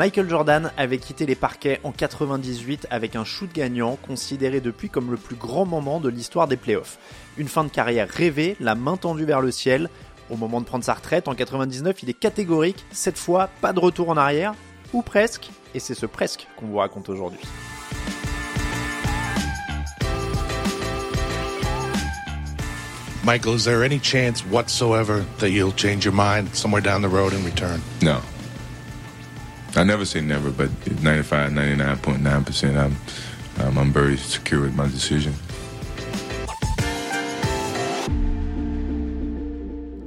Michael Jordan avait quitté les parquets en 98 avec un shoot gagnant considéré depuis comme le plus grand moment de l'histoire des playoffs. Une fin de carrière rêvée, la main tendue vers le ciel. Au moment de prendre sa retraite en 99, il est catégorique, cette fois pas de retour en arrière, ou presque, et c'est ce presque qu'on vous raconte aujourd'hui. Michael, is there any chance whatsoever that you'll change your mind somewhere down the road and return? No. I never say never, but 95, 99.9%, I'm, um, I'm very secure with my.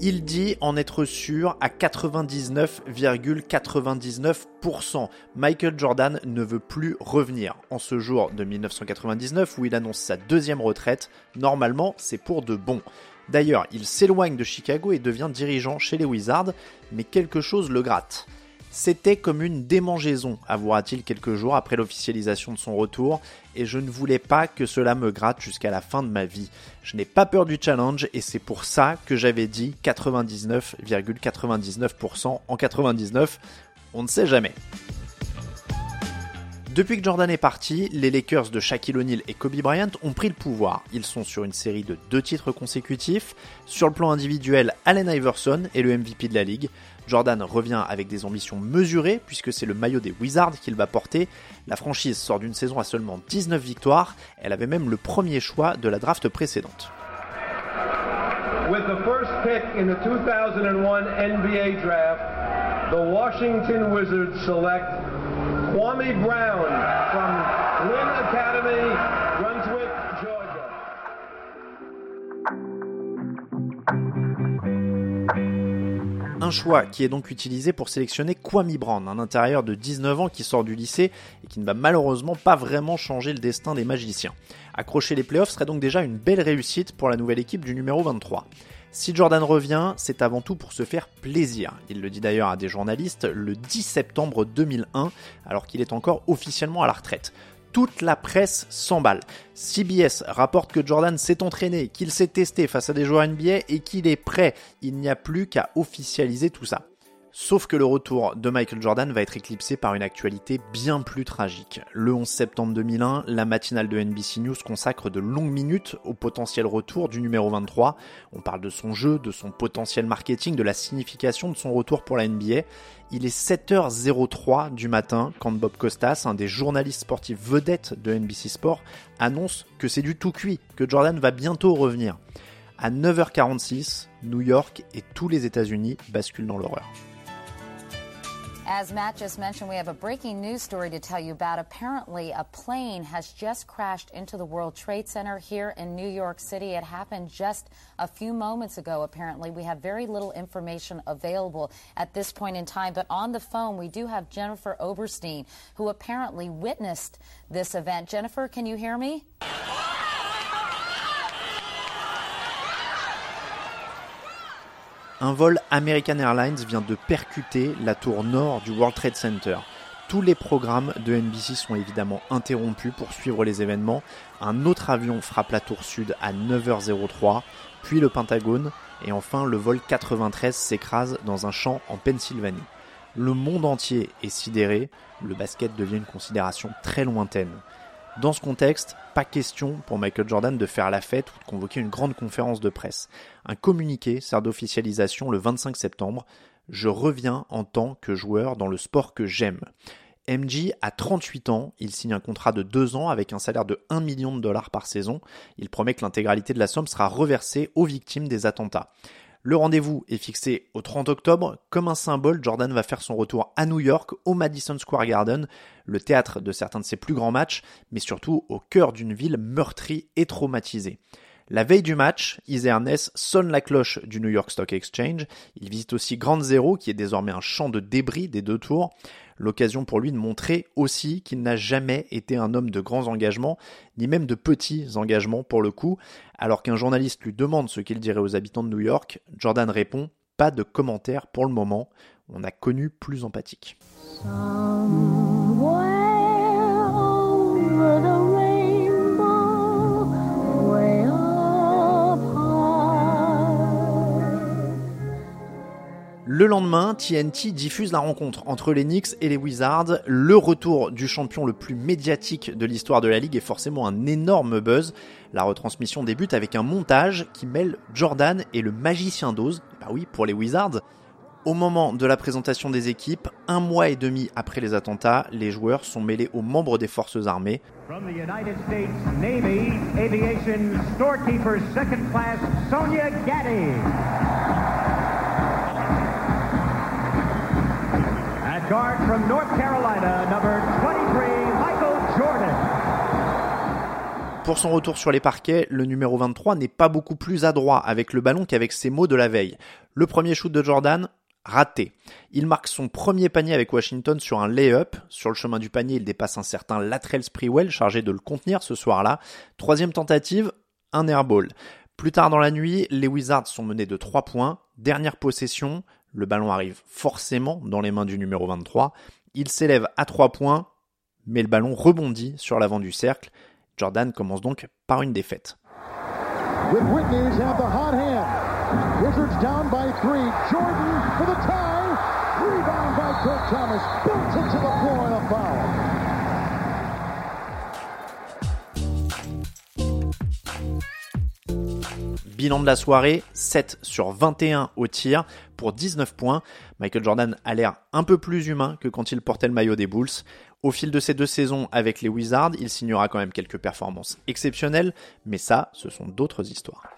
Il dit en être sûr à 99,99%. Michael Jordan ne veut plus revenir. En ce jour de 1999 où il annonce sa deuxième retraite, normalement c'est pour de bon. D'ailleurs, il s'éloigne de Chicago et devient dirigeant chez les Wizards, mais quelque chose le gratte. C'était comme une démangeaison, avouera-t-il quelques jours après l'officialisation de son retour, et je ne voulais pas que cela me gratte jusqu'à la fin de ma vie. Je n'ai pas peur du challenge et c'est pour ça que j'avais dit 99,99% en 99. On ne sait jamais. Depuis que Jordan est parti, les Lakers de Shaquille O'Neal et Kobe Bryant ont pris le pouvoir. Ils sont sur une série de deux titres consécutifs. Sur le plan individuel, Allen Iverson est le MVP de la ligue. Jordan revient avec des ambitions mesurées puisque c'est le maillot des Wizards qu'il va porter. La franchise sort d'une saison à seulement 19 victoires. Elle avait même le premier choix de la draft précédente. With the first pick in the 2001 NBA draft, the Washington Wizards select Kwame Brown from Lynn Academy, Brunswick, Georgia. Un choix qui est donc utilisé pour sélectionner Kwame Brown, un intérieur de 19 ans qui sort du lycée et qui ne va malheureusement pas vraiment changer le destin des magiciens. Accrocher les playoffs serait donc déjà une belle réussite pour la nouvelle équipe du numéro 23. Si Jordan revient, c'est avant tout pour se faire plaisir. Il le dit d'ailleurs à des journalistes le 10 septembre 2001, alors qu'il est encore officiellement à la retraite toute la presse s'emballe. CBS rapporte que Jordan s'est entraîné, qu'il s'est testé face à des joueurs NBA et qu'il est prêt. Il n'y a plus qu'à officialiser tout ça. Sauf que le retour de Michael Jordan va être éclipsé par une actualité bien plus tragique. Le 11 septembre 2001, la matinale de NBC News consacre de longues minutes au potentiel retour du numéro 23. On parle de son jeu, de son potentiel marketing, de la signification de son retour pour la NBA. Il est 7h03 du matin quand Bob Costas, un des journalistes sportifs vedettes de NBC Sport, annonce que c'est du tout cuit, que Jordan va bientôt revenir. À 9h46, New York et tous les États-Unis basculent dans l'horreur. As Matt just mentioned, we have a breaking news story to tell you about. Apparently, a plane has just crashed into the World Trade Center here in New York City. It happened just a few moments ago, apparently. We have very little information available at this point in time, but on the phone, we do have Jennifer Oberstein, who apparently witnessed this event. Jennifer, can you hear me? Un vol American Airlines vient de percuter la tour nord du World Trade Center. Tous les programmes de NBC sont évidemment interrompus pour suivre les événements. Un autre avion frappe la tour sud à 9h03, puis le Pentagone, et enfin le vol 93 s'écrase dans un champ en Pennsylvanie. Le monde entier est sidéré, le basket devient une considération très lointaine. Dans ce contexte, pas question pour Michael Jordan de faire la fête ou de convoquer une grande conférence de presse. Un communiqué sert d'officialisation le 25 septembre. Je reviens en tant que joueur dans le sport que j'aime. MJ a 38 ans, il signe un contrat de 2 ans avec un salaire de 1 million de dollars par saison. Il promet que l'intégralité de la somme sera reversée aux victimes des attentats. Le rendez-vous est fixé au 30 octobre. Comme un symbole, Jordan va faire son retour à New York, au Madison Square Garden, le théâtre de certains de ses plus grands matchs, mais surtout au cœur d'une ville meurtrie et traumatisée. La veille du match, Isaiah Ness sonne la cloche du New York Stock Exchange. Il visite aussi Grand Zero, qui est désormais un champ de débris des deux tours. L'occasion pour lui de montrer aussi qu'il n'a jamais été un homme de grands engagements, ni même de petits engagements pour le coup. Alors qu'un journaliste lui demande ce qu'il dirait aux habitants de New York, Jordan répond Pas de commentaires pour le moment. On a connu plus empathique. Le lendemain, TNT diffuse la rencontre entre les Knicks et les Wizards. Le retour du champion le plus médiatique de l'histoire de la ligue est forcément un énorme buzz. La retransmission débute avec un montage qui mêle Jordan et le magicien d'Oz. Bah oui, pour les Wizards. Au moment de la présentation des équipes, un mois et demi après les attentats, les joueurs sont mêlés aux membres des forces armées. From the United States Navy Aviation Storekeeper Second Class Sonia Gaddy. Guard from North Carolina, number 23, Michael Jordan. Pour son retour sur les parquets, le numéro 23 n'est pas beaucoup plus adroit avec le ballon qu'avec ses mots de la veille. Le premier shoot de Jordan, raté. Il marque son premier panier avec Washington sur un lay-up. Sur le chemin du panier, il dépasse un certain Latrell Sprewell chargé de le contenir ce soir-là. Troisième tentative, un airball. Plus tard dans la nuit, les Wizards sont menés de 3 points. Dernière possession, le ballon arrive forcément dans les mains du numéro 23. Il s'élève à 3 points, mais le ballon rebondit sur l'avant du cercle. Jordan commence donc par une défaite. Bilan de la soirée, 7 sur 21 au tir pour 19 points. Michael Jordan a l'air un peu plus humain que quand il portait le maillot des Bulls. Au fil de ces deux saisons avec les Wizards, il signera quand même quelques performances exceptionnelles, mais ça, ce sont d'autres histoires.